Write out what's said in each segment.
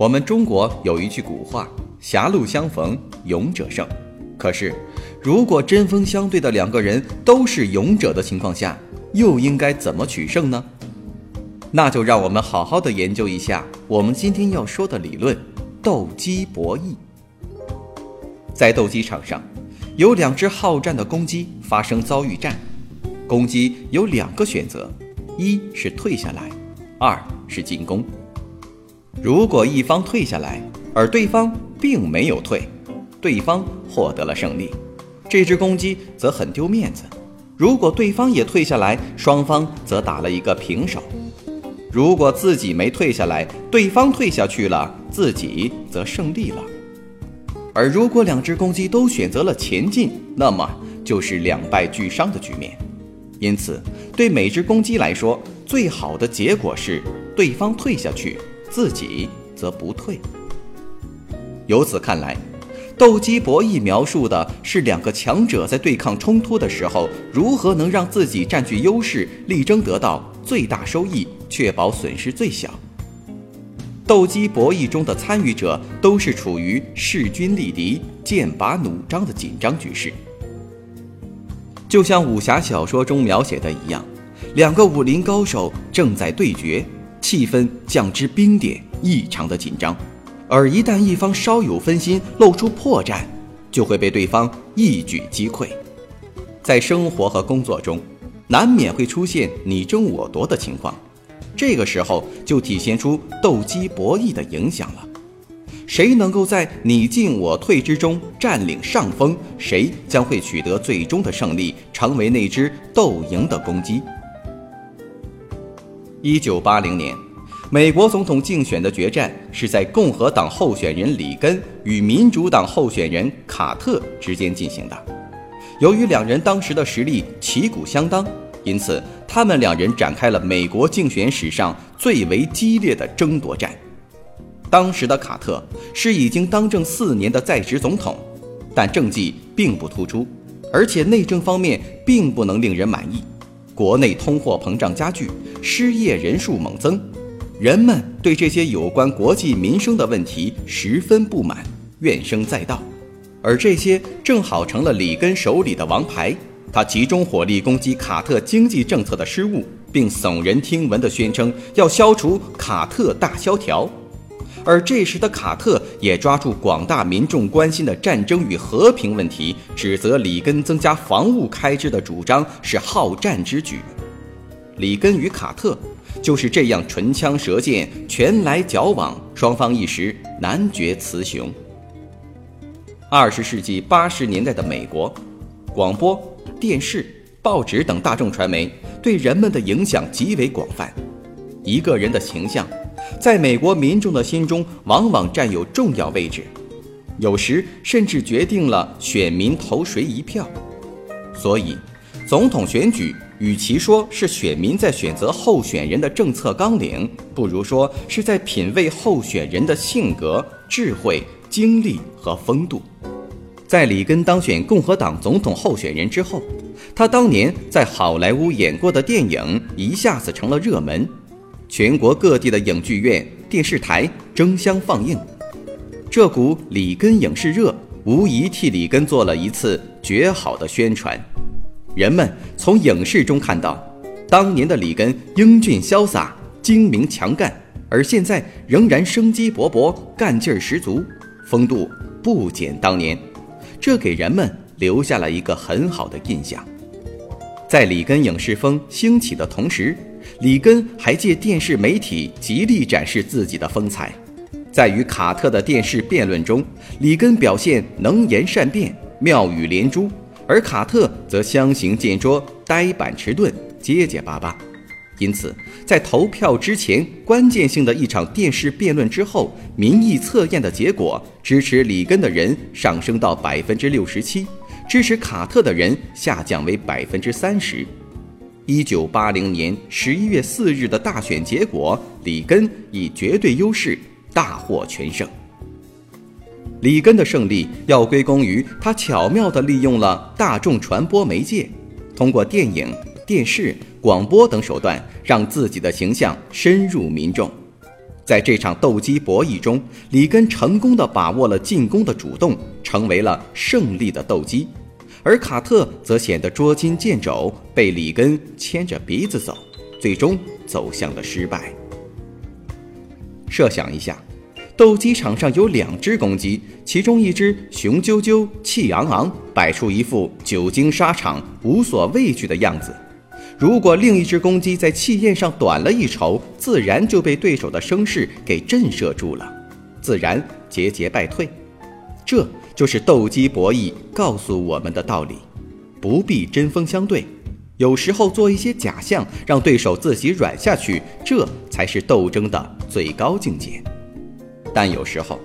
我们中国有一句古话：“狭路相逢勇者胜。”可是，如果针锋相对的两个人都是勇者的情况下，又应该怎么取胜呢？那就让我们好好的研究一下我们今天要说的理论——斗鸡博弈。在斗鸡场上，有两只好战的公鸡发生遭遇战，公鸡有两个选择：一是退下来，二是进攻。如果一方退下来，而对方并没有退，对方获得了胜利，这只公鸡则很丢面子。如果对方也退下来，双方则打了一个平手。如果自己没退下来，对方退下去了，自己则胜利了。而如果两只公鸡都选择了前进，那么就是两败俱伤的局面。因此，对每只公鸡来说，最好的结果是对方退下去。自己则不退。由此看来，斗鸡博弈描述的是两个强者在对抗冲突的时候，如何能让自己占据优势，力争得到最大收益，确保损失最小。斗鸡博弈中的参与者都是处于势均力敌、剑拔弩张的紧张局势，就像武侠小说中描写的一样，两个武林高手正在对决。气氛降至冰点，异常的紧张。而一旦一方稍有分心，露出破绽，就会被对方一举击溃。在生活和工作中，难免会出现你争我夺的情况，这个时候就体现出斗鸡博弈的影响了。谁能够在你进我退之中占领上风，谁将会取得最终的胜利，成为那只斗赢的公鸡。一九八零年，美国总统竞选的决战是在共和党候选人里根与民主党候选人卡特之间进行的。由于两人当时的实力旗鼓相当，因此他们两人展开了美国竞选史上最为激烈的争夺战。当时的卡特是已经当政四年的在职总统，但政绩并不突出，而且内政方面并不能令人满意。国内通货膨胀加剧，失业人数猛增，人们对这些有关国计民生的问题十分不满，怨声载道。而这些正好成了里根手里的王牌，他集中火力攻击卡特经济政策的失误，并耸人听闻地宣称要消除卡特大萧条。而这时的卡特也抓住广大民众关心的战争与和平问题，指责里根增加防务开支的主张是好战之举。里根与卡特就是这样唇枪舌剑、拳来脚往，双方一时难决雌雄。二十世纪八十年代的美国，广播电视、报纸等大众传媒对人们的影响极为广泛，一个人的形象。在美国民众的心中，往往占有重要位置，有时甚至决定了选民投谁一票。所以，总统选举与其说是选民在选择候选人的政策纲领，不如说是在品味候选人的性格、智慧、经历和风度。在里根当选共和党总统候选人之后，他当年在好莱坞演过的电影一下子成了热门。全国各地的影剧院、电视台争相放映，这股里根影视热无疑替里根做了一次绝好的宣传。人们从影视中看到，当年的里根英俊潇洒、精明强干，而现在仍然生机勃勃、干劲儿十足，风度不减当年。这给人们留下了一个很好的印象。在里根影视风兴起的同时，里根还借电视媒体极力展示自己的风采，在与卡特的电视辩论中，里根表现能言善辩、妙语连珠，而卡特则相形见拙、呆板迟钝、结结巴巴。因此，在投票之前，关键性的一场电视辩论之后，民意测验的结果，支持里根的人上升到百分之六十七，支持卡特的人下降为百分之三十。一九八零年十一月四日的大选结果，里根以绝对优势大获全胜。里根的胜利要归功于他巧妙地利用了大众传播媒介，通过电影。电视、广播等手段，让自己的形象深入民众。在这场斗鸡博弈中，里根成功地把握了进攻的主动，成为了胜利的斗鸡；而卡特则显得捉襟见肘，被里根牵着鼻子走，最终走向了失败。设想一下，斗鸡场上有两只公鸡，其中一只雄赳赳、气昂昂，摆出一副久经沙场、无所畏惧的样子。如果另一只公鸡在气焰上短了一筹，自然就被对手的声势给震慑住了，自然节节败退。这就是斗鸡博弈告诉我们的道理：不必针锋相对，有时候做一些假象，让对手自己软下去，这才是斗争的最高境界。但有时候，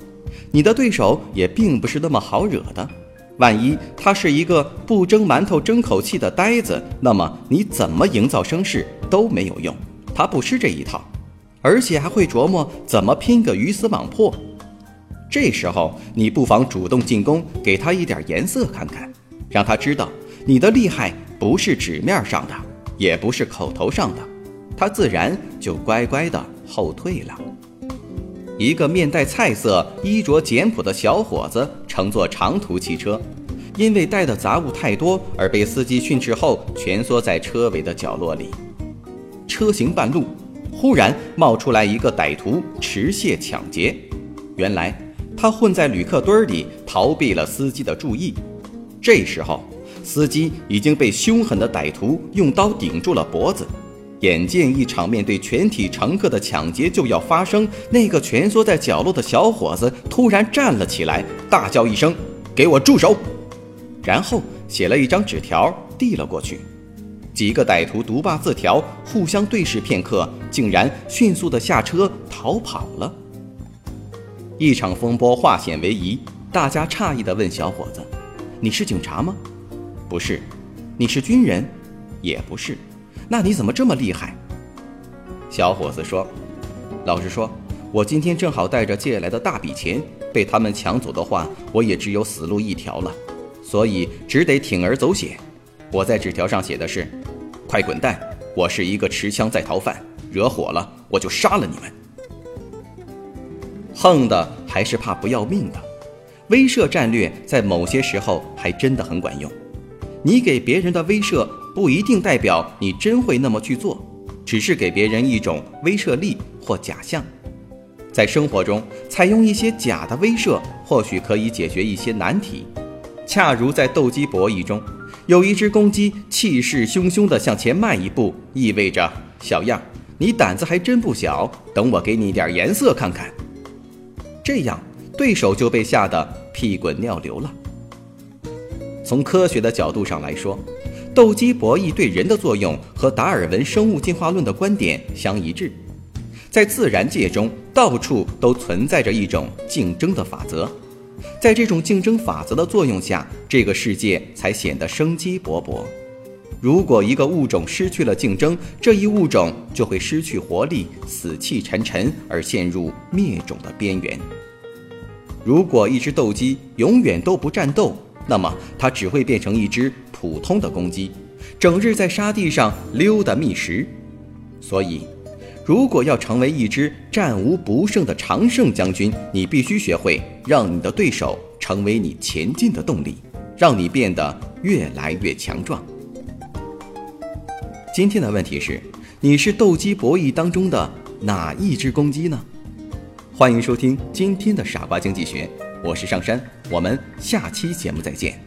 你的对手也并不是那么好惹的。万一他是一个不蒸馒头争口气的呆子，那么你怎么营造声势都没有用。他不吃这一套，而且还会琢磨怎么拼个鱼死网破。这时候你不妨主动进攻，给他一点颜色看看，让他知道你的厉害不是纸面上的，也不是口头上的，他自然就乖乖的后退了。一个面带菜色、衣着简朴的小伙子乘坐长途汽车，因为带的杂物太多而被司机训斥后蜷缩在车尾的角落里。车行半路，忽然冒出来一个歹徒持械抢劫。原来他混在旅客堆里，逃避了司机的注意。这时候，司机已经被凶狠的歹徒用刀顶住了脖子。眼见一场面对全体乘客的抢劫就要发生，那个蜷缩在角落的小伙子突然站了起来，大叫一声：“给我住手！”然后写了一张纸条递了过去。几个歹徒读罢字条，互相对视片刻，竟然迅速的下车逃跑了。一场风波化险为夷，大家诧异地问小伙子：“你是警察吗？”“不是。”“你是军人？”“也不是。”那你怎么这么厉害？小伙子说：“老实说，我今天正好带着借来的大笔钱，被他们抢走的话，我也只有死路一条了，所以只得铤而走险。我在纸条上写的是：快滚蛋！我是一个持枪在逃犯，惹火了我就杀了你们。横的还是怕不要命的，威慑战略在某些时候还真的很管用。你给别人的威慑。”不一定代表你真会那么去做，只是给别人一种威慑力或假象。在生活中，采用一些假的威慑，或许可以解决一些难题。恰如在斗鸡博弈中，有一只公鸡气势汹汹地向前迈一步，意味着小样，你胆子还真不小，等我给你点颜色看看。这样，对手就被吓得屁滚尿流了。从科学的角度上来说。斗鸡博弈对人的作用和达尔文生物进化论的观点相一致，在自然界中到处都存在着一种竞争的法则，在这种竞争法则的作用下，这个世界才显得生机勃勃。如果一个物种失去了竞争，这一物种就会失去活力，死气沉沉而陷入灭种的边缘。如果一只斗鸡永远都不战斗，那么它只会变成一只。普通的公鸡，整日在沙地上溜达觅食。所以，如果要成为一只战无不胜的常胜将军，你必须学会让你的对手成为你前进的动力，让你变得越来越强壮。今天的问题是：你是斗鸡博弈当中的哪一只公鸡呢？欢迎收听今天的傻瓜经济学，我是上山，我们下期节目再见。